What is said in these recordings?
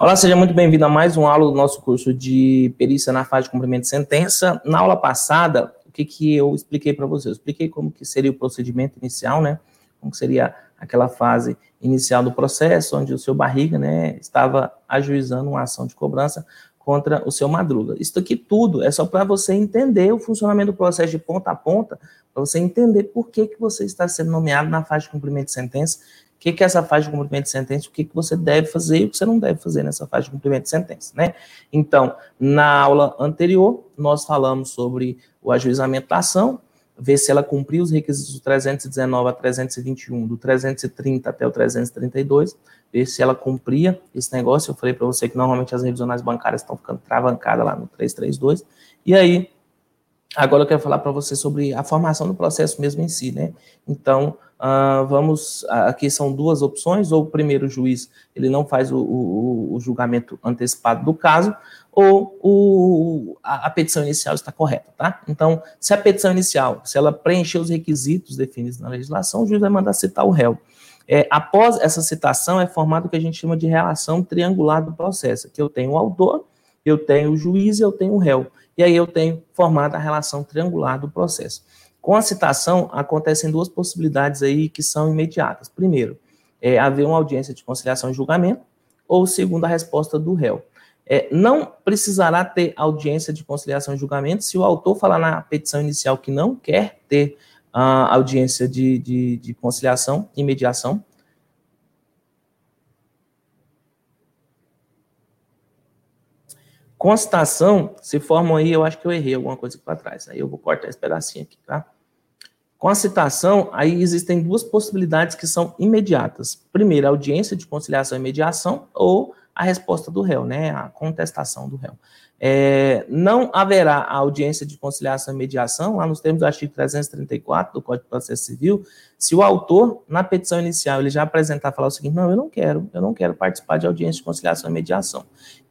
Olá, seja muito bem-vindo a mais um aula do nosso curso de perícia na fase de cumprimento de sentença. Na aula passada, o que, que eu expliquei para vocês? Eu expliquei como que seria o procedimento inicial, né? Como seria aquela fase inicial do processo, onde o seu barriga, né, estava ajuizando uma ação de cobrança contra o seu madruga. Isso aqui tudo é só para você entender o funcionamento do processo de ponta a ponta, para você entender por que, que você está sendo nomeado na fase de cumprimento de sentença que, que é essa fase de cumprimento de sentença, o que, que você deve fazer e o que você não deve fazer nessa fase de cumprimento de sentença, né? Então, na aula anterior, nós falamos sobre o ajuizamento da ação, ver se ela cumpriu os requisitos do 319 a 321, do 330 até o 332, ver se ela cumpria esse negócio. Eu falei para você que normalmente as revisionais bancárias estão ficando travancadas lá no 332. E aí, agora eu quero falar para você sobre a formação do processo mesmo em si, né? Então, Uh, vamos, aqui são duas opções, ou o primeiro juiz ele não faz o, o, o julgamento antecipado do caso, ou o, a, a, petição inicial está correta, tá? Então, se a petição inicial, se ela preencher os requisitos definidos na legislação, o juiz vai mandar citar o réu. É, após essa citação, é formado o que a gente chama de relação triangular do processo, que eu tenho o autor, eu tenho o juiz e eu tenho o réu. E aí eu tenho formada a relação triangular do processo. Com a citação, acontecem duas possibilidades aí que são imediatas. Primeiro, é haver uma audiência de conciliação e julgamento, ou segundo, a resposta do réu. É, não precisará ter audiência de conciliação e julgamento se o autor falar na petição inicial que não quer ter a audiência de, de, de conciliação e mediação. Constação, se formam aí, eu acho que eu errei alguma coisa aqui para trás. Aí eu vou cortar esse pedacinho aqui, tá? Com a citação, aí existem duas possibilidades que são imediatas. Primeiro, a audiência de conciliação e mediação ou a resposta do réu, né, a contestação do réu. É, não haverá a audiência de conciliação e mediação, lá nos termos do artigo 334 do Código de Processo Civil, se o autor, na petição inicial, ele já apresentar, falar o seguinte, não, eu não quero, eu não quero participar de audiência de conciliação e mediação.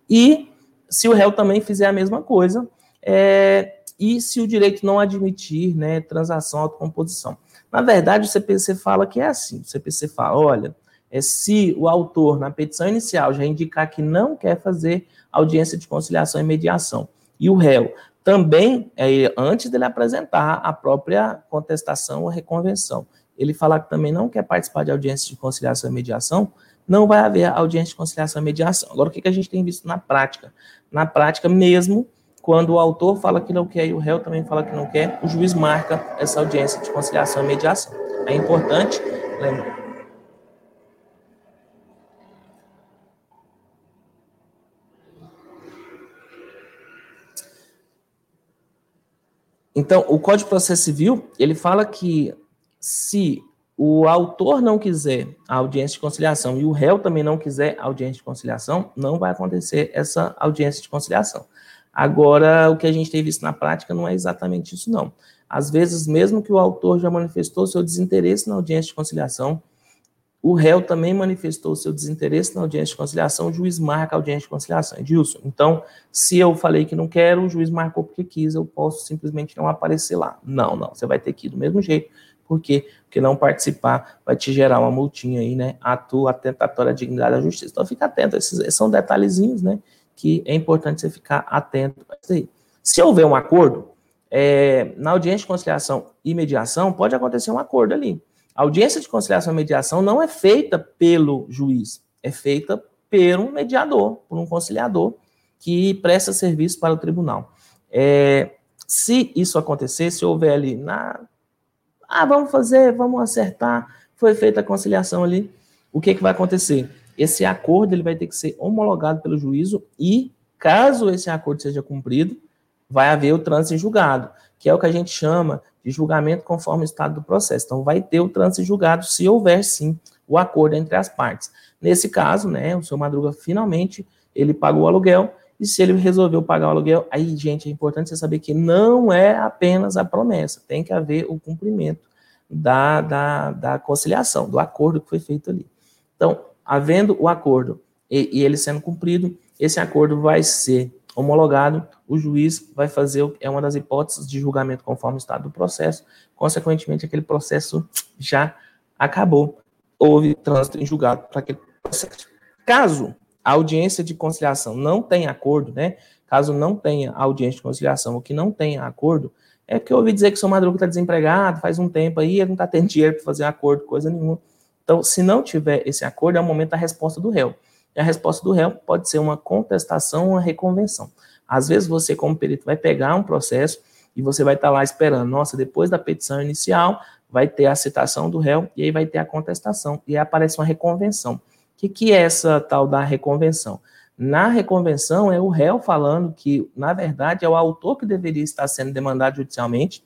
E se o réu também fizer a mesma coisa, é, e se o direito não admitir né, transação autocomposição. Na verdade, o CPC fala que é assim. O CPC fala, olha, é se o autor, na petição inicial, já indicar que não quer fazer audiência de conciliação e mediação, e o réu também, é, antes dele apresentar a própria contestação ou reconvenção, ele falar que também não quer participar de audiência de conciliação e mediação, não vai haver audiência de conciliação e mediação. Agora, o que a gente tem visto na prática? Na prática, mesmo quando o autor fala que não quer e o réu também fala que não quer, o juiz marca essa audiência de conciliação e mediação. É importante lembrar. Então, o Código de Processo Civil, ele fala que se o autor não quiser a audiência de conciliação e o réu também não quiser a audiência de conciliação, não vai acontecer essa audiência de conciliação. Agora, o que a gente tem visto na prática não é exatamente isso, não. Às vezes, mesmo que o autor já manifestou seu desinteresse na audiência de conciliação, o réu também manifestou seu desinteresse na audiência de conciliação, o juiz marca a audiência de conciliação. Edilson, então, se eu falei que não quero, o juiz marcou porque quis, eu posso simplesmente não aparecer lá. Não, não, você vai ter que ir do mesmo jeito, porque porque não participar vai te gerar uma multinha aí, né? Ato atentatória à dignidade da justiça. Então, fica atento, esses são detalhezinhos, né? que é importante você ficar atento a. Se houver um acordo, é, na audiência de conciliação e mediação, pode acontecer um acordo ali. A audiência de conciliação e mediação não é feita pelo juiz, é feita por um mediador, por um conciliador que presta serviço para o tribunal. É, se isso acontecer, se houver ali na. Ah, vamos fazer, vamos acertar, foi feita a conciliação ali, o que, que vai acontecer? esse acordo ele vai ter que ser homologado pelo juízo e, caso esse acordo seja cumprido, vai haver o trânsito em julgado, que é o que a gente chama de julgamento conforme o estado do processo. Então, vai ter o trânsito em julgado se houver, sim, o acordo entre as partes. Nesse caso, né, o seu Madruga finalmente, ele pagou o aluguel, e se ele resolveu pagar o aluguel, aí, gente, é importante você saber que não é apenas a promessa, tem que haver o cumprimento da, da, da conciliação, do acordo que foi feito ali. Então, havendo o acordo e, e ele sendo cumprido, esse acordo vai ser homologado, o juiz vai fazer, é uma das hipóteses de julgamento conforme o estado do processo, consequentemente, aquele processo já acabou. Houve trânsito em julgado para aquele processo. Caso a audiência de conciliação não tem acordo, né? Caso não tenha audiência de conciliação ou que não tenha acordo, é que eu ouvi dizer que o seu Madruga está desempregado faz um tempo aí, ele não está tendo dinheiro para fazer acordo, coisa nenhuma. Então, se não tiver esse acordo, é o momento da resposta do réu. E a resposta do réu pode ser uma contestação ou uma reconvenção. Às vezes, você, como perito, vai pegar um processo e você vai estar tá lá esperando, nossa, depois da petição inicial, vai ter a citação do réu e aí vai ter a contestação. E aí aparece uma reconvenção. O que, que é essa tal da reconvenção? Na reconvenção é o réu falando que, na verdade, é o autor que deveria estar sendo demandado judicialmente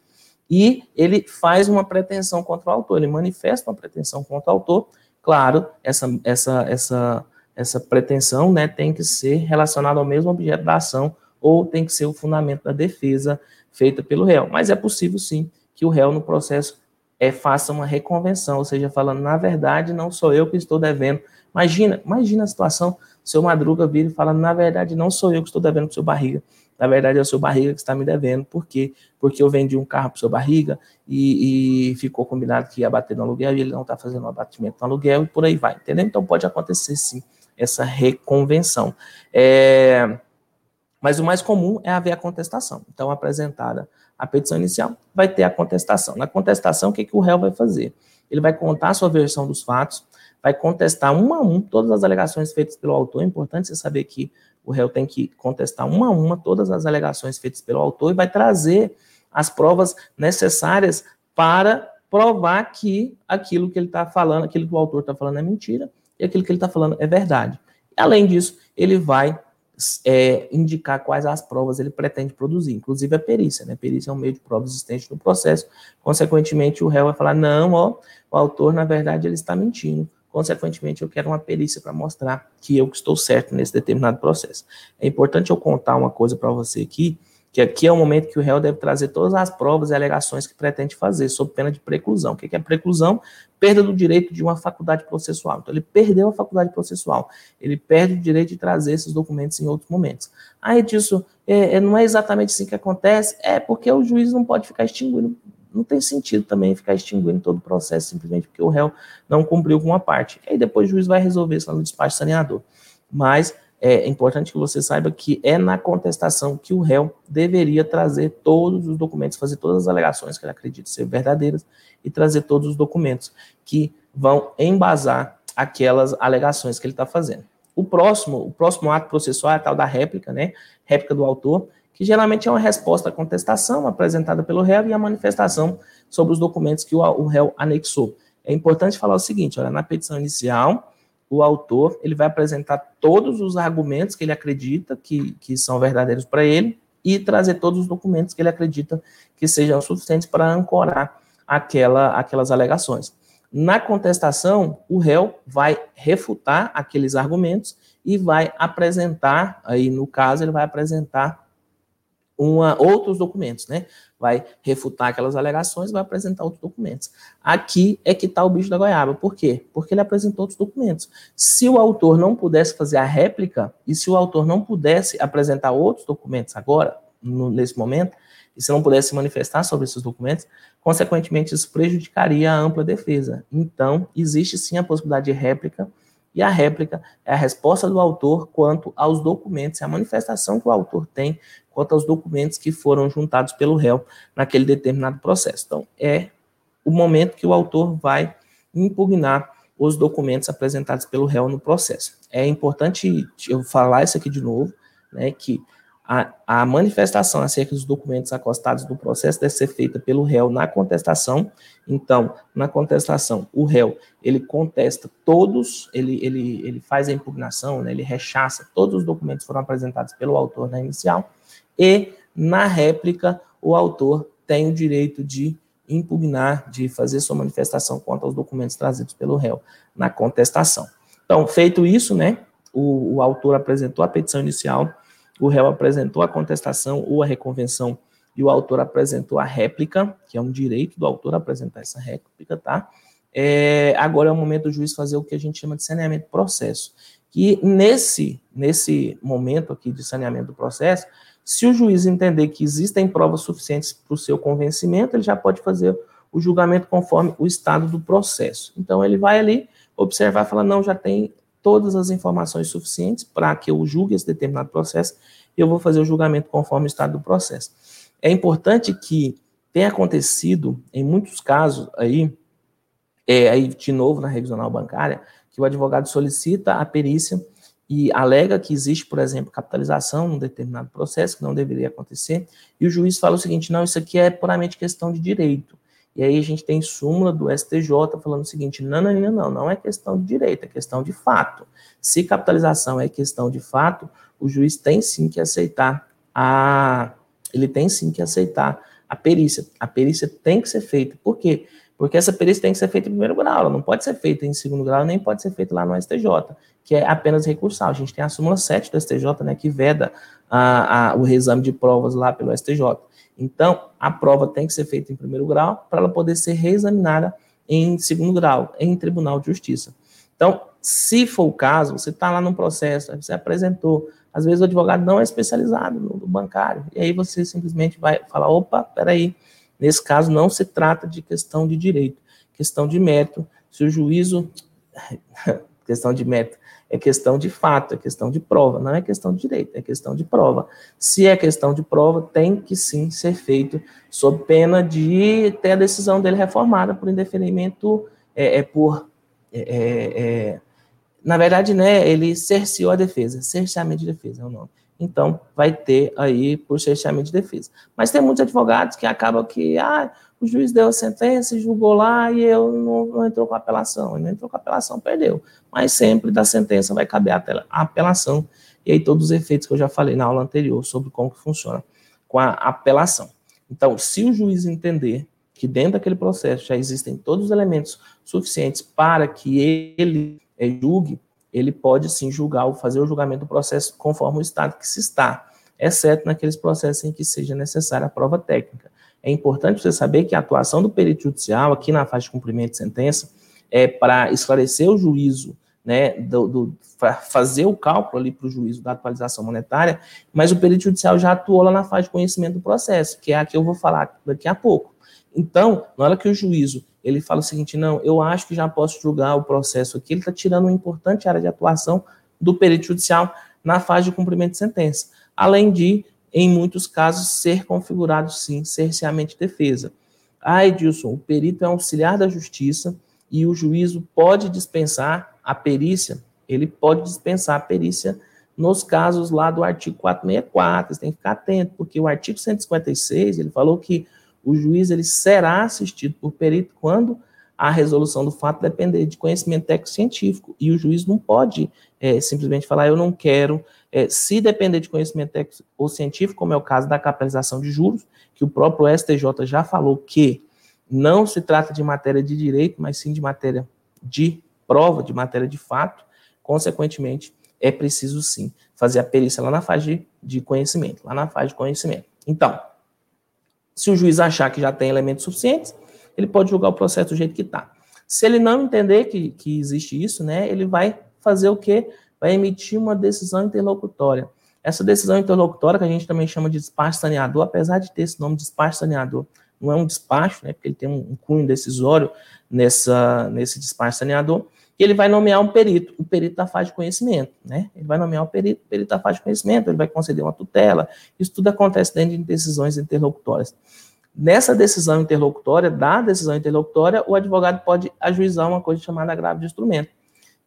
e ele faz uma pretensão contra o autor, ele manifesta uma pretensão contra o autor. Claro, essa, essa, essa, essa pretensão né, tem que ser relacionada ao mesmo objeto da ação ou tem que ser o fundamento da defesa feita pelo réu. Mas é possível, sim, que o réu no processo é, faça uma reconvenção, ou seja, falando, na verdade, não sou eu que estou devendo. Imagina, imagina a situação, seu Madruga vira e fala, na verdade, não sou eu que estou devendo para seu barriga, na verdade é o seu barriga que está me devendo, por quê? Porque eu vendi um carro para o seu barriga e, e, ficou combinado que ia bater no aluguel e ele não está fazendo um abatimento no aluguel e por aí vai, entendeu? Então pode acontecer sim essa reconvenção. É, mas o mais comum é haver a contestação. Então, apresentada a petição inicial, vai ter a contestação. Na contestação, o que, que o réu vai fazer? Ele vai contar a sua versão dos fatos, vai contestar uma a um todas as alegações feitas pelo autor. É importante você saber que o réu tem que contestar uma a uma todas as alegações feitas pelo autor e vai trazer as provas necessárias para provar que aquilo que ele está falando, aquilo que o autor está falando é mentira e aquilo que ele está falando é verdade. E, além disso, ele vai é, indicar quais as provas ele pretende produzir, inclusive a perícia, né? Perícia é um meio de prova existente no processo. Consequentemente, o réu vai falar: não, ó, o autor, na verdade, ele está mentindo. Consequentemente, eu quero uma perícia para mostrar que eu estou certo nesse determinado processo. É importante eu contar uma coisa para você aqui que aqui é o momento que o réu deve trazer todas as provas e alegações que pretende fazer, sob pena de preclusão. O que é preclusão? Perda do direito de uma faculdade processual. Então, ele perdeu a faculdade processual, ele perde o direito de trazer esses documentos em outros momentos. Aí disso, é, é, não é exatamente assim que acontece, é porque o juiz não pode ficar extinguindo, não tem sentido também ficar extinguindo todo o processo simplesmente porque o réu não cumpriu com uma parte. Aí depois o juiz vai resolver isso no despacho saneador. Mas é importante que você saiba que é na contestação que o réu deveria trazer todos os documentos, fazer todas as alegações que ele acredita ser verdadeiras e trazer todos os documentos que vão embasar aquelas alegações que ele está fazendo. O próximo, o próximo ato processual é a tal da réplica, né? Réplica do autor, que geralmente é uma resposta à contestação apresentada pelo réu e a manifestação sobre os documentos que o, réu anexou. É importante falar o seguinte, olha, na petição inicial, o autor ele vai apresentar todos os argumentos que ele acredita que, que são verdadeiros para ele e trazer todos os documentos que ele acredita que sejam suficientes para ancorar aquela, aquelas alegações. Na contestação, o réu vai refutar aqueles argumentos e vai apresentar, aí no caso, ele vai apresentar uma, outros documentos, né? Vai refutar aquelas alegações, vai apresentar outros documentos. Aqui é que está o bicho da goiaba. Por quê? Porque ele apresentou outros documentos. Se o autor não pudesse fazer a réplica, e se o autor não pudesse apresentar outros documentos agora, no, nesse momento, e se não pudesse manifestar sobre esses documentos, consequentemente isso prejudicaria a ampla defesa. Então, existe sim a possibilidade de réplica, e a réplica é a resposta do autor quanto aos documentos, é a manifestação que o autor tem quanto aos documentos que foram juntados pelo réu naquele determinado processo. Então, é o momento que o autor vai impugnar os documentos apresentados pelo réu no processo. É importante eu falar isso aqui de novo, né, que a, a, manifestação acerca dos documentos acostados do processo deve ser feita pelo réu na contestação. Então, na contestação, o réu ele contesta todos, ele, ele, ele faz a impugnação, né, ele rechaça todos os documentos que foram apresentados pelo autor na inicial, e na réplica o autor tem o direito de impugnar, de fazer sua manifestação contra os documentos trazidos pelo réu na contestação. Então, feito isso, né, o, o autor apresentou a petição inicial o réu apresentou a contestação ou a reconvenção e o autor apresentou a réplica, que é um direito do autor apresentar essa réplica, tá? É, agora é o momento do juiz fazer o que a gente chama de saneamento do processo. E nesse, nesse momento aqui de saneamento do processo, se o juiz entender que existem provas suficientes para o seu convencimento, ele já pode fazer o julgamento conforme o estado do processo. Então ele vai ali observar e falar, não, já tem todas as informações suficientes para que eu julgue esse determinado processo eu vou fazer o julgamento conforme o estado do processo. É importante que tenha acontecido, em muitos casos aí, é, aí de novo na revisional bancária, que o advogado solicita a perícia e alega que existe, por exemplo, capitalização num determinado processo que não deveria acontecer, e o juiz fala o seguinte: não, isso aqui é puramente questão de direito. E aí a gente tem súmula do STJ falando o seguinte: não, não, não, não, é questão de direito, é questão de fato. Se capitalização é questão de fato, o juiz tem sim que aceitar a. Ele tem sim que aceitar a perícia. A perícia tem que ser feita. Por quê? Porque essa perícia tem que ser feita em primeiro grau, ela não pode ser feita em segundo grau, nem pode ser feita lá no STJ, que é apenas recursal. A gente tem a súmula 7 do STJ, né, que veda a, a, o reexame de provas lá pelo STJ. Então, a prova tem que ser feita em primeiro grau para ela poder ser reexaminada em segundo grau, em tribunal de justiça. Então, se for o caso, você está lá no processo, você apresentou, às vezes o advogado não é especializado no, no bancário, e aí você simplesmente vai falar, opa, peraí, nesse caso não se trata de questão de direito, questão de mérito, se o juízo, questão de mérito, é questão de fato, é questão de prova, não é questão de direito, é questão de prova. Se é questão de prova, tem que sim ser feito sob pena de ter a decisão dele reformada por indeferimento, é, é por. É, é, é, na verdade, né, ele cerceou a defesa, cerceamento de defesa é o nome. Então, vai ter aí por cerceamento de defesa. Mas tem muitos advogados que acabam que, ah, o juiz deu a sentença, julgou lá e eu não, não entrou com apelação. Ele não entrou com apelação, perdeu. Mas sempre da sentença vai caber a, apelação. E aí todos os efeitos que eu já falei na aula anterior sobre como que funciona com a apelação. Então, se o juiz entender que dentro daquele processo já existem todos os elementos suficientes para que ele é, julgue, ele pode sim julgar ou fazer o julgamento do processo conforme o estado que se está, exceto naqueles processos em que seja necessária a prova técnica. É importante você saber que a atuação do perito judicial aqui na fase de cumprimento de sentença é para esclarecer o juízo, né, do, do fazer o cálculo ali para o juízo da atualização monetária, mas o perito judicial já atuou lá na fase de conhecimento do processo, que é a que eu vou falar daqui a pouco. Então, na hora que o juízo ele fala o seguinte, não, eu acho que já posso julgar o processo aqui, ele está tirando uma importante área de atuação do perito judicial na fase de cumprimento de sentença. Além de em muitos casos, ser configurado, sim, cerceamento de defesa. Ah, Edilson, o perito é auxiliar da justiça e o juízo pode dispensar a perícia, ele pode dispensar a perícia nos casos lá do artigo 464, você tem que ficar atento, porque o artigo 156, ele falou que o juiz ele será assistido por perito quando a resolução do fato depender de conhecimento técnico científico, e o juiz não pode é, simplesmente falar, eu não quero é, se depender de conhecimento técnico ou científico, como é o caso da capitalização de juros, que o próprio STJ já falou que não se trata de matéria de direito, mas sim de matéria de prova, de matéria de fato, consequentemente, é preciso sim fazer a perícia lá na fase de conhecimento, lá na fase de conhecimento. Então, se o juiz achar que já tem elementos suficientes, ele pode julgar o processo do jeito que está. Se ele não entender que, que existe isso, né, ele vai fazer o quê? vai emitir uma decisão interlocutória. Essa decisão interlocutória, que a gente também chama de despacho saneador, apesar de ter esse nome de despacho saneador, não é um despacho, né, porque ele tem um, cunho decisório nessa, nesse despacho saneador, e ele vai nomear um perito, o perito da fase de conhecimento, né? Ele vai nomear o perito, o perito da fase de conhecimento, ele vai conceder uma tutela, isso tudo acontece dentro de decisões interlocutórias. Nessa decisão interlocutória, da decisão interlocutória, o advogado pode ajuizar uma coisa chamada agravo de instrumento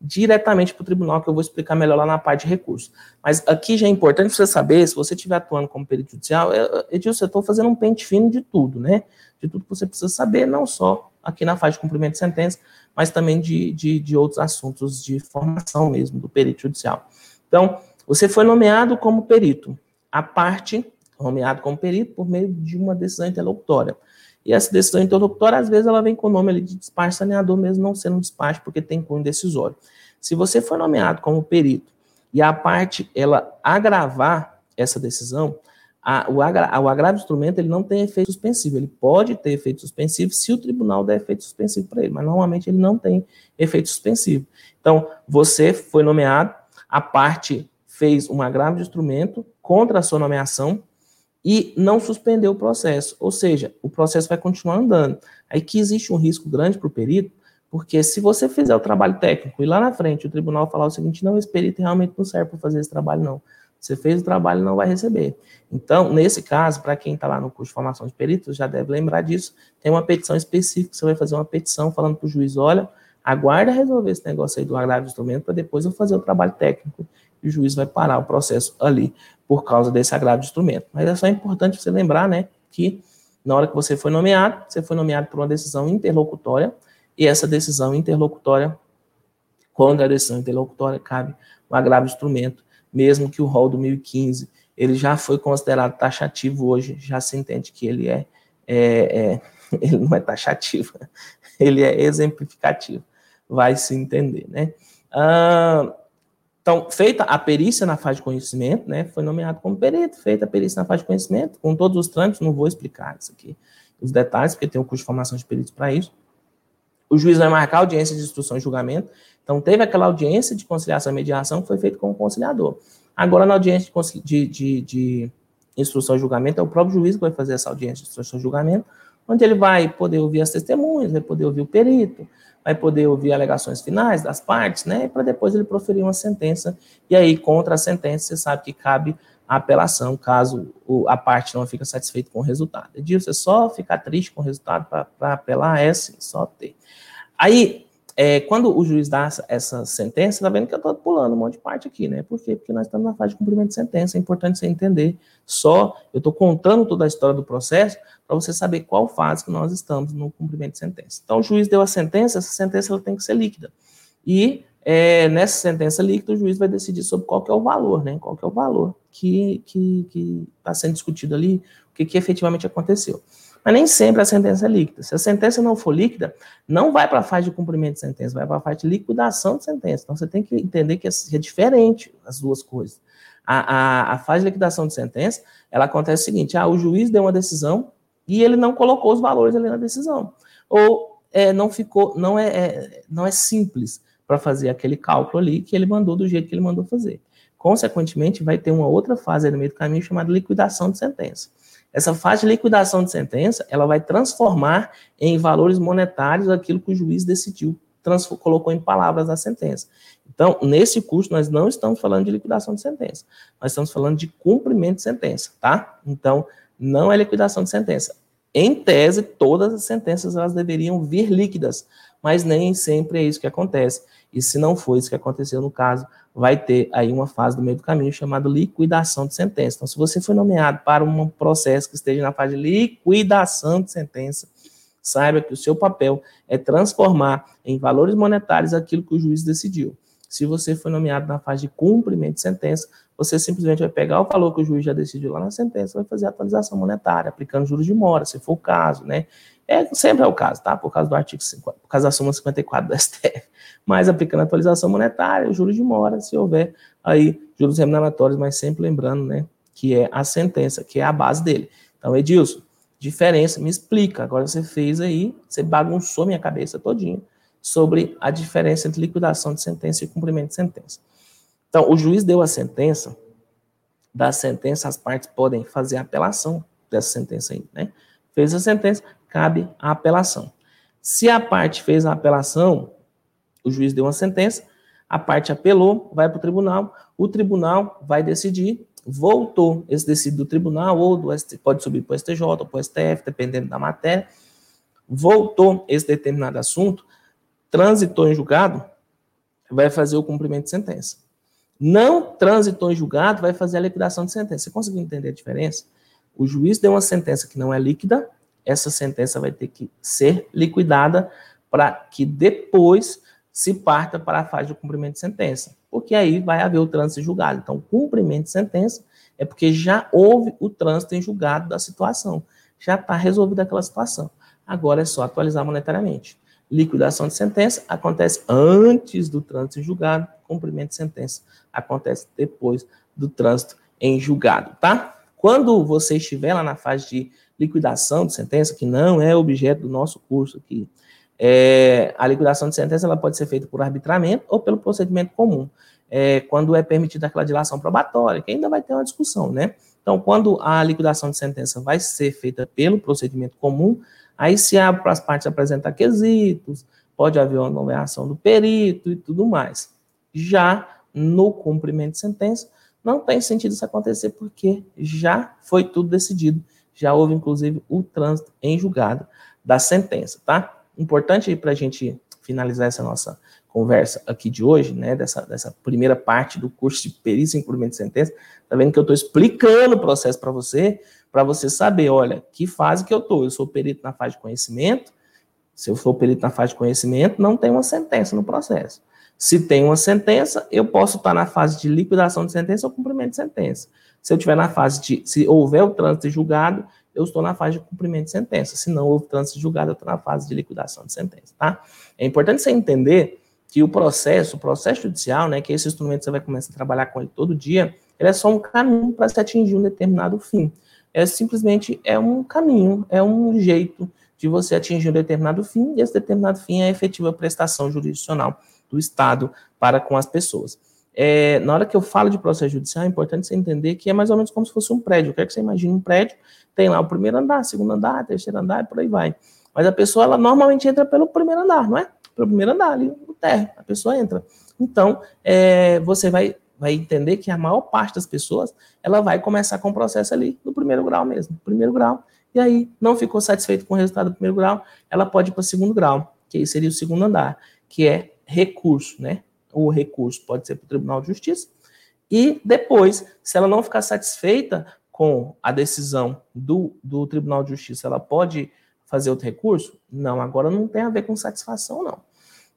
diretamente para o tribunal, que eu vou explicar melhor lá na parte de recurso. Mas aqui já é importante você saber, se você estiver atuando como perito judicial, Edilson, eu estou fazendo um pente fino de tudo, né? De tudo que você precisa saber, não só aqui na fase de cumprimento de sentença, mas também de, de, de outros assuntos de formação mesmo do perito judicial. Então, você foi nomeado como perito. A parte, nomeado como perito por meio de uma decisão interlocutória. E essa decisão interlocutória, às vezes, ela vem com o nome ali de despacho saneador, mesmo não sendo um despacho, porque tem cunho decisório. Se você for nomeado como perito e a parte ela agravar essa decisão, a, o, agra, o agravo de instrumento ele não tem efeito suspensivo. Ele pode ter efeito suspensivo se o tribunal der efeito suspensivo para ele, mas normalmente ele não tem efeito suspensivo. Então, você foi nomeado, a parte fez um agravo de instrumento contra a sua nomeação, e não suspendeu o processo, ou seja, o processo vai continuar andando. Aí que existe um risco grande para o perito, Porque se você fizer o trabalho técnico e lá na frente o tribunal falar o seguinte, não, esse perito realmente não serve para fazer esse trabalho, não. Você fez o trabalho e não vai receber. Então, nesse caso, para quem está lá no curso de formação de peritos, já deve lembrar disso, tem uma petição específica, você vai fazer uma petição falando para o juiz, olha, aguarda resolver esse negócio aí do agravo de instrumento para depois eu fazer o trabalho técnico e o juiz vai parar o processo ali por causa desse agravo de instrumento. Mas é só importante você lembrar, né, que na hora que você foi nomeado, você foi nomeado por uma decisão interlocutória, e essa decisão interlocutória, quando a decisão interlocutória cabe o agravo de instrumento, mesmo que o rol do 1015 ele já foi considerado taxativo hoje, já se entende que ele é, é, é ele não é taxativo, ele é exemplificativo, vai se entender, né? Ah, então, feita a perícia na fase de conhecimento, né, foi nomeado como perito, feita a perícia na fase de conhecimento, com todos os trâmites, não vou explicar isso aqui, os detalhes, porque tem um curso de formação de peritos para isso. O juiz vai marcar audiência de instrução e julgamento. Então, teve aquela audiência de conciliação e mediação que foi feita com o conciliador. Agora, na audiência de, de, de, instrução e julgamento, é o próprio juiz que vai fazer essa audiência de instrução e julgamento, onde ele vai poder ouvir as testemunhas, vai poder ouvir o perito, vai poder ouvir alegações finais das partes, né, para depois ele proferir uma sentença. E aí, contra a sentença, você sabe que cabe a apelação, caso a parte não fica satisfeita com o resultado. Edilson, é só ficar triste com o resultado para apelar? É sim, só ter. Aí, é, quando o juiz dá essa sentença, tá vendo que eu estou pulando um monte de parte aqui, né? Por quê? Porque nós estamos na fase de cumprimento de sentença, é importante você entender. Só, eu estou contando toda a história do processo para você saber qual fase que nós estamos no cumprimento de sentença. Então, o juiz deu a sentença, essa sentença ela tem que ser líquida. E é, nessa sentença líquida, o juiz vai decidir sobre qual que é o valor, né? Qual que é o valor que está sendo discutido ali, o que, que efetivamente aconteceu. Mas nem sempre a sentença é líquida. Se a sentença não for líquida, não vai para a fase de cumprimento de sentença, vai para a fase de liquidação de sentença. Então você tem que entender que é, é diferente as duas coisas. A, a, a, fase de liquidação de sentença, ela acontece o seguinte: ah, o juiz deu uma decisão e ele não colocou os valores ali na decisão. Ou é, não ficou, não é, é não é simples para fazer aquele cálculo ali que ele mandou do jeito que ele mandou fazer. Consequentemente, vai ter uma outra fase no meio do caminho chamada liquidação de sentença. Essa fase de liquidação de sentença, ela vai transformar em valores monetários aquilo que o juiz decidiu, colocou em palavras na sentença. Então, nesse curso, nós não estamos falando de liquidação de sentença, nós estamos falando de cumprimento de sentença, tá? Então, não é liquidação de sentença. Em tese, todas as sentenças elas deveriam vir líquidas, mas nem sempre é isso que acontece. E se não for isso que aconteceu no caso, vai ter aí uma fase do meio do caminho chamada liquidação de sentença. Então, se você foi nomeado para um processo que esteja na fase de liquidação de sentença, saiba que o seu papel é transformar em valores monetários aquilo que o juiz decidiu. Se você foi nomeado na fase de cumprimento de sentença, você simplesmente vai pegar o valor que o juiz já decidiu lá na sentença, vai fazer a atualização monetária, aplicando juros de mora, se for o caso, né? É, sempre é o caso, tá? Por causa do artigo 50, por causa da súmula 54 do STF. Mas aplicando a atualização monetária, juros de mora, se houver aí juros remuneratórios, mas sempre lembrando, né, que é a sentença, que é a base dele. Então, Edilson, diferença, me explica. Agora você fez aí, você bagunçou minha cabeça todinha sobre a diferença entre liquidação de sentença e cumprimento de sentença. Então, o juiz deu a sentença, da sentença as partes podem fazer apelação dessa sentença aí, né? Fez a sentença, cabe a apelação. Se a parte fez a apelação, o juiz deu uma sentença, a parte apelou, vai para o tribunal, o tribunal vai decidir, voltou esse decidido do tribunal, ou do ST, pode subir para o STJ ou para o STF, dependendo da matéria, voltou esse determinado assunto, transitou em julgado, vai fazer o cumprimento de sentença. Não transitou em julgado, vai fazer a liquidação de sentença. Você conseguiu entender a diferença? O juiz deu uma sentença que não é líquida, essa sentença vai ter que ser liquidada para que depois se parta para a fase de cumprimento de sentença, porque aí vai haver o trânsito em julgado. Então, cumprimento de sentença é porque já houve o trânsito em julgado da situação, já está resolvida aquela situação. Agora é só atualizar monetariamente. Liquidação de sentença acontece antes do trânsito em julgado, cumprimento de sentença acontece depois do trânsito em julgado, tá? Quando você estiver lá na fase de liquidação de sentença, que não é objeto do nosso curso aqui, é, a liquidação de sentença ela pode ser feita por arbitramento ou pelo procedimento comum, é, quando é permitida aquela dilação probatória, que ainda vai ter uma discussão, né? Então, quando a liquidação de sentença vai ser feita pelo procedimento comum, aí se abre para as partes apresentar quesitos, pode haver uma nomeação do perito e tudo mais. Já no cumprimento de sentença, não tem sentido isso acontecer porque já foi tudo decidido, já houve inclusive o trânsito em julgado da sentença, tá? Importante para a gente finalizar essa nossa conversa aqui de hoje, né, dessa, dessa primeira parte do curso de perícia em cumprimento de sentença, tá vendo que eu estou explicando o processo para você, para você saber, olha, que fase que eu estou. Eu sou perito na fase de conhecimento, se eu for perito na fase de conhecimento, não tem uma sentença no processo. Se tem uma sentença, eu posso estar na fase de liquidação de sentença ou cumprimento de sentença. Se eu estiver na fase de, se houver o trânsito julgado, eu estou na fase de cumprimento de sentença. Se não houve trânsito julgado, eu estou na fase de liquidação de sentença, tá? É importante você entender que o processo, o processo judicial, né, que esse instrumento você vai começar a trabalhar com ele todo dia, ele é só um caminho para se atingir um determinado fim. É simplesmente é um caminho, é um jeito de você atingir um determinado fim, e esse determinado fim é a efetiva prestação jurisdicional do Estado para com as pessoas. É, na hora que eu falo de processo judicial, é importante você entender que é mais ou menos como se fosse um prédio. Eu quero que você imagine um prédio, tem lá o primeiro andar, segundo andar, terceiro andar, e por aí vai. Mas a pessoa, ela normalmente entra pelo primeiro andar, não é? Pelo primeiro andar ali, no térreo, a pessoa entra. Então, é, você vai, vai entender que a maior parte das pessoas, ela vai começar com o processo ali, no primeiro grau mesmo, primeiro grau, e aí não ficou satisfeito com o resultado do primeiro grau, ela pode ir para o segundo grau, que aí seria o segundo andar, que é recurso, né? O recurso pode ser para o Tribunal de Justiça, e depois, se ela não ficar satisfeita com a decisão do, do Tribunal de Justiça, ela pode fazer outro recurso? Não, agora não tem a ver com satisfação, não.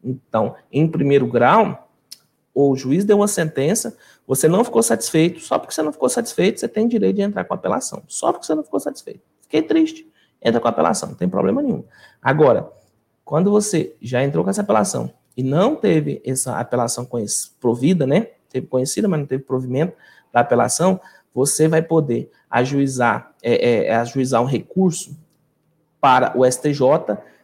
Então, em primeiro grau, o juiz deu uma sentença, você não ficou satisfeito, só porque você não ficou satisfeito, você tem direito de entrar com apelação. Só porque você não ficou satisfeito. Fiquei triste, entra com apelação, não tem problema nenhum. Agora, quando você já entrou com essa apelação e não teve essa apelação provida, né? Teve conhecida, mas não teve provimento da apelação, você vai poder ajuizar, é, é, ajuizar um recurso para o STJ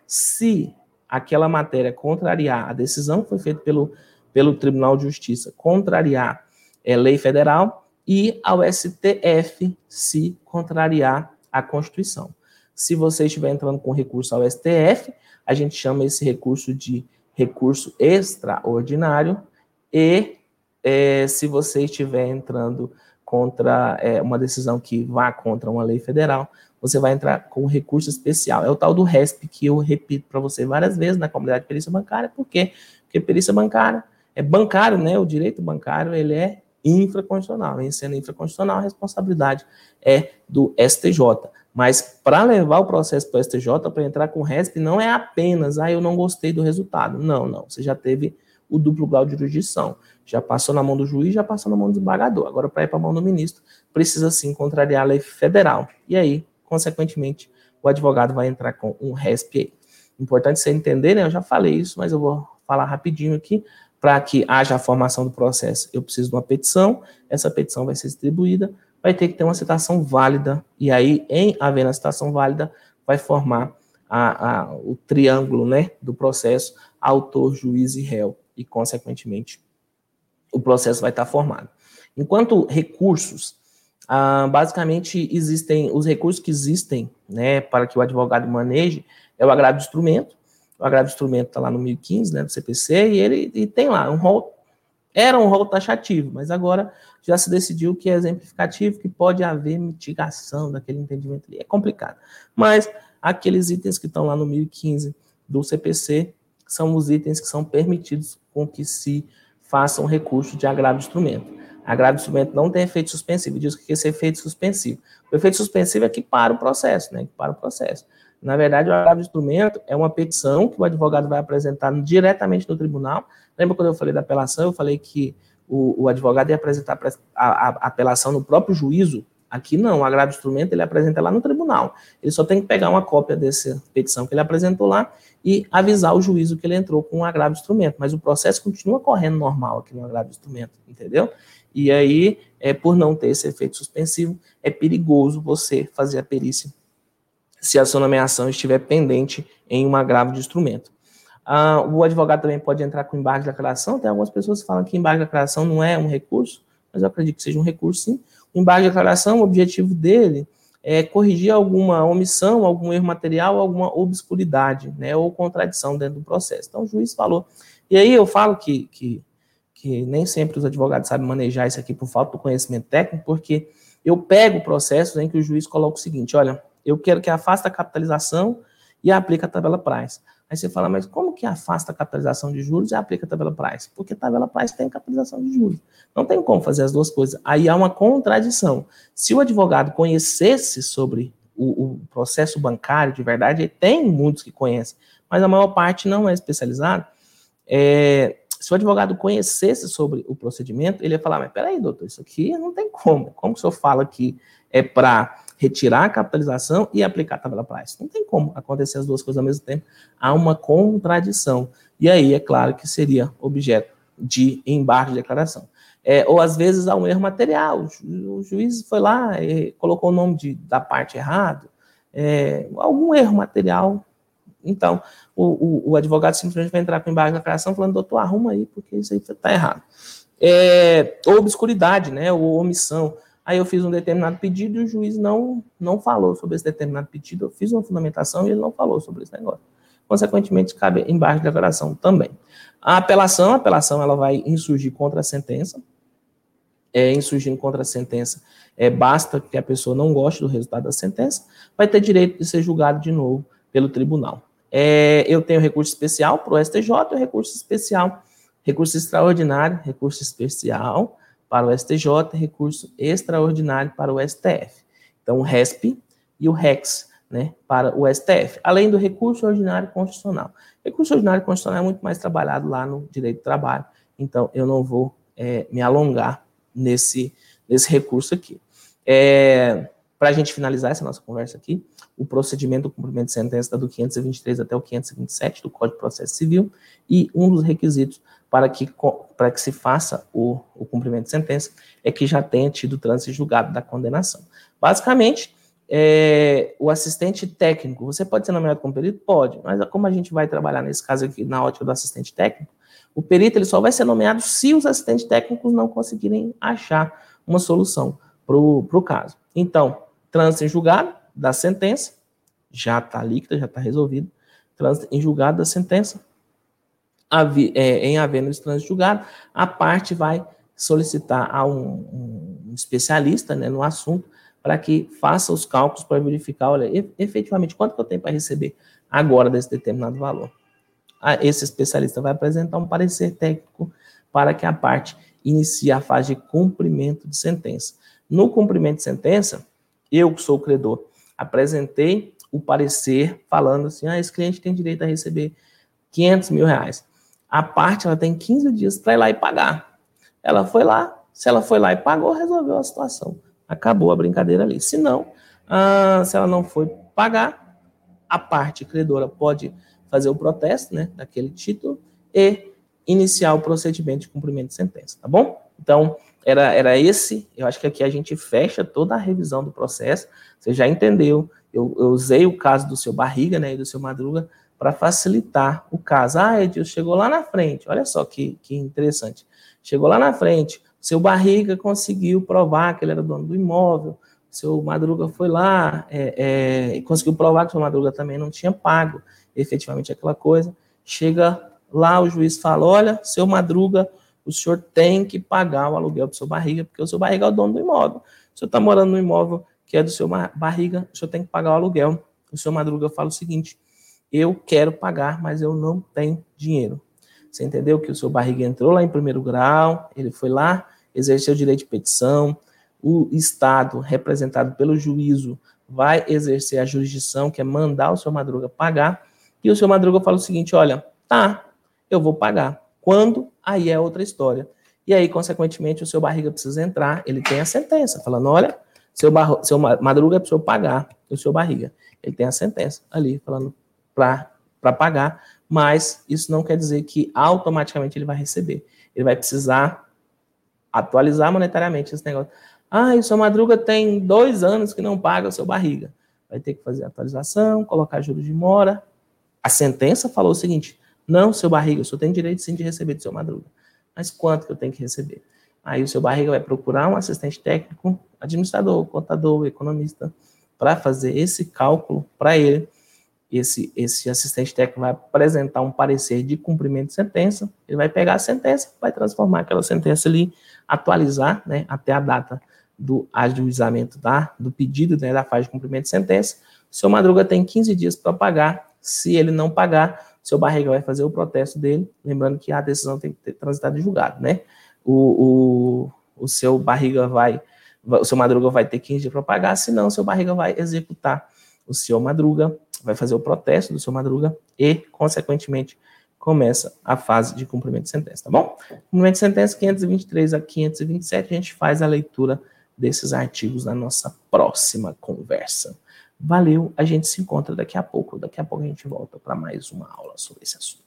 se aquela matéria contrariar a decisão que foi feita pelo, pelo Tribunal de Justiça, contrariar é, lei federal, e ao STF se contrariar a Constituição. Se você estiver entrando com recurso ao STF, a gente chama esse recurso de recurso extraordinário, e é, se você estiver entrando contra é, uma decisão que vá contra uma lei federal, você vai entrar com recurso especial. É o tal do RESP que eu repito para você várias vezes na comunidade de perícia bancária. Por quê? Porque perícia bancária é bancário, né? O direito bancário ele é infraconstitucional. Em sendo infraconstitucional, a responsabilidade é do STJ. Mas para levar o processo para o STJ, para entrar com o RESP, não é apenas, ah, eu não gostei do resultado. Não, não. Você já teve o duplo grau de jurisdição. Já passou na mão do juiz, já passou na mão do desembargador. Agora, para ir para a mão do ministro, precisa sim contrariar a lei federal. E aí, consequentemente, o advogado vai entrar com um RESP aí. Importante você entender, né? Eu já falei isso, mas eu vou falar rapidinho aqui. Para que haja a formação do processo, eu preciso de uma petição. Essa petição vai ser distribuída, vai ter que ter uma citação válida. E aí, em havendo a citação válida, vai formar a, a, o triângulo né, do processo, autor, juiz e réu. E, consequentemente, o processo vai estar formado. Enquanto recursos, ah, basicamente existem os recursos que existem, né, para que o advogado maneje é o agravo de instrumento. O agravo de instrumento está lá no 1015, né, do CPC, e ele e tem lá um rol, era um rol taxativo, mas agora já se decidiu que é exemplificativo, que pode haver mitigação daquele entendimento ali. É complicado. Mas aqueles itens que estão lá no 1015 do CPC são os itens que são permitidos com que se faça um recurso de agravo de instrumento. Agravo de instrumento não tem efeito suspensivo. Diz que esse efeito suspensivo. O efeito suspensivo é que para o processo, né? Que para o processo. Na verdade, o agravo de instrumento é uma petição que o advogado vai apresentar diretamente no tribunal. Lembra quando eu falei da apelação? Eu falei que o, o advogado ia apresentar a, a, a apelação no próprio juízo Aqui não, o agravo de instrumento ele apresenta lá no tribunal. Ele só tem que pegar uma cópia dessa petição que ele apresentou lá e avisar o juízo que ele entrou com o agravo de instrumento. Mas o processo continua correndo normal aqui no agravo de instrumento, entendeu? E aí, é, por não ter esse efeito suspensivo, é perigoso você fazer a perícia se a sua nomeação estiver pendente em um agravo de instrumento. Ah, o advogado também pode entrar com embargo de declaração. Tem algumas pessoas que falam que embargo de declaração não é um recurso, mas eu acredito que seja um recurso sim. O embargo de declaração, o objetivo dele é, corrigir alguma omissão, algum erro material, alguma obscuridade, né, ou contradição dentro do processo. Então, o juiz falou. E aí eu falo que, que, que nem sempre os advogados sabem manejar isso aqui por falta do conhecimento técnico, porque eu pego processos em que o juiz coloca o seguinte: olha, eu quero que afaste a capitalização e aplique a tabela price. Aí você fala, mas como que afasta a capitalização de juros e aplica a tabela price? Porque a tabela price tem capitalização de juros. Não tem como fazer as duas coisas. Aí há uma contradição. Se o advogado conhecesse sobre o, o processo bancário de verdade, tem muitos que conhecem, mas a maior parte não é especializado. É, se o advogado conhecesse sobre o procedimento, ele ia falar, mas peraí, doutor, isso aqui não tem como. Como que o senhor fala que é para retirar a capitalização e aplicar a tabela price. Não tem como acontecer as duas coisas ao mesmo tempo. Há uma contradição. E aí, é claro que seria objeto de embargo de declaração. É, ou às vezes há um erro material. O juiz foi lá e colocou o nome de, da parte errado. É, algum erro material. Então, o, o, o, advogado simplesmente vai entrar com embargo de declaração falando, doutor, arruma aí, porque isso aí está errado. É, ou obscuridade, né, ou omissão. Aí eu fiz um determinado pedido e o juiz não, não falou sobre esse determinado pedido. Eu fiz uma fundamentação e ele não falou sobre esse negócio. Consequentemente, cabe embaixo de declaração também. A apelação, a apelação ela vai insurgir contra a sentença. É, insurgindo contra a sentença, é, basta que a pessoa não goste do resultado da sentença, vai ter direito de ser julgado de novo pelo tribunal. É, eu tenho recurso especial para o STJ, recurso especial, recurso extraordinário, recurso especial, para o STJ, recurso extraordinário para o STF. Então, o RESP e o REX, né, para o STF, além do recurso ordinário constitucional. Recurso ordinário constitucional é muito mais trabalhado lá no direito do trabalho, então eu não vou é, me alongar nesse, nesse recurso aqui. É, para a gente finalizar essa nossa conversa aqui, o procedimento do cumprimento de sentença está do 523 até o 527 do Código de Processo Civil, e um dos requisitos para que, para que se faça o, o cumprimento de sentença é que já tenha tido trânsito julgado da condenação. Basicamente, é, o assistente técnico, você pode ser nomeado como perito? Pode, mas como a gente vai trabalhar nesse caso aqui na ótica do assistente técnico, o perito ele só vai ser nomeado se os assistentes técnicos não conseguirem achar uma solução para o caso. Então, trânsito em julgado da sentença, já está líquida, já está resolvido. Trânsito em julgado da sentença, em havendo esse trânsito julgado, a parte vai solicitar a um, um especialista né, no assunto para que faça os cálculos para verificar, olha, efetivamente, quanto que eu tenho para receber agora desse determinado valor. Esse especialista vai apresentar um parecer técnico para que a parte inicie a fase de cumprimento de sentença. No cumprimento de sentença, eu que sou o credor, apresentei o parecer falando assim, ah, esse cliente tem direito a receber 500 mil reais a parte ela tem 15 dias para ir lá e pagar. Ela foi lá, se ela foi lá e pagou, resolveu a situação. Acabou a brincadeira ali. Se não, ah, se ela não foi pagar, a parte credora pode fazer o protesto né, daquele título e iniciar o procedimento de cumprimento de sentença, tá bom? Então, era, era esse, eu acho que aqui a gente fecha toda a revisão do processo, você já entendeu, eu, eu usei o caso do seu Barriga, né, e do seu Madruga, para facilitar o caso. Ah, Edilson chegou lá na frente, olha só que, que interessante. Chegou lá na frente, seu Barriga conseguiu provar que ele era dono do imóvel, seu Madruga foi lá é, é, e conseguiu provar que seu Madruga também não tinha pago efetivamente aquela coisa. Chega lá, o juiz fala: olha, seu Madruga, o senhor tem que pagar o aluguel do seu Barriga, porque o seu Barriga é o dono do imóvel. O senhor está morando no imóvel que é do seu Barriga, o senhor tem que pagar o aluguel. O seu Madruga fala o seguinte: eu quero pagar, mas eu não tenho dinheiro. Você entendeu que o seu barriga entrou lá em primeiro grau, ele foi lá, exerceu o direito de petição, o Estado, representado pelo juízo, vai exercer a jurisdição, que é mandar o seu Madruga pagar, e o seu Madruga fala o seguinte: olha, tá, eu vou pagar. Quando? Aí é outra história. E aí, consequentemente, o seu barriga precisa entrar, ele tem a sentença, falando: olha, seu, barro, seu Madruga precisou pagar o seu barriga. Ele tem a sentença ali, falando: para pagar, mas isso não quer dizer que automaticamente ele vai receber. Ele vai precisar atualizar monetariamente esse negócio. Ah, o seu Madruga tem dois anos que não paga o seu barriga. Vai ter que fazer atualização, colocar juros de mora. A sentença falou o seguinte: não, seu barriga, o senhor tem direito sim de receber do seu Madruga. Mas quanto que eu tenho que receber? Aí o seu barriga vai procurar um assistente técnico, administrador, contador, economista, para fazer esse cálculo para ele. Esse, esse assistente técnico vai apresentar um parecer de cumprimento de sentença, ele vai pegar a sentença, vai transformar aquela sentença ali, atualizar né, até a data do ajuizamento da, do pedido né, da fase de cumprimento de sentença. O seu Madruga tem 15 dias para pagar. Se ele não pagar, seu Barriga vai fazer o protesto dele. Lembrando que a decisão tem que ter transitado em julgado, né? O, o, o seu Barriga vai, o seu Madruga vai ter 15 dias para pagar, senão o seu Barriga vai executar o seu Madruga, vai fazer o protesto do seu Madruga e, consequentemente, começa a fase de cumprimento de sentença, tá bom? Cumprimento de sentença 523 a 527, a gente faz a leitura desses artigos na nossa próxima conversa. Valeu, a gente se encontra daqui a pouco. Daqui a pouco a gente volta para mais uma aula sobre esse assunto.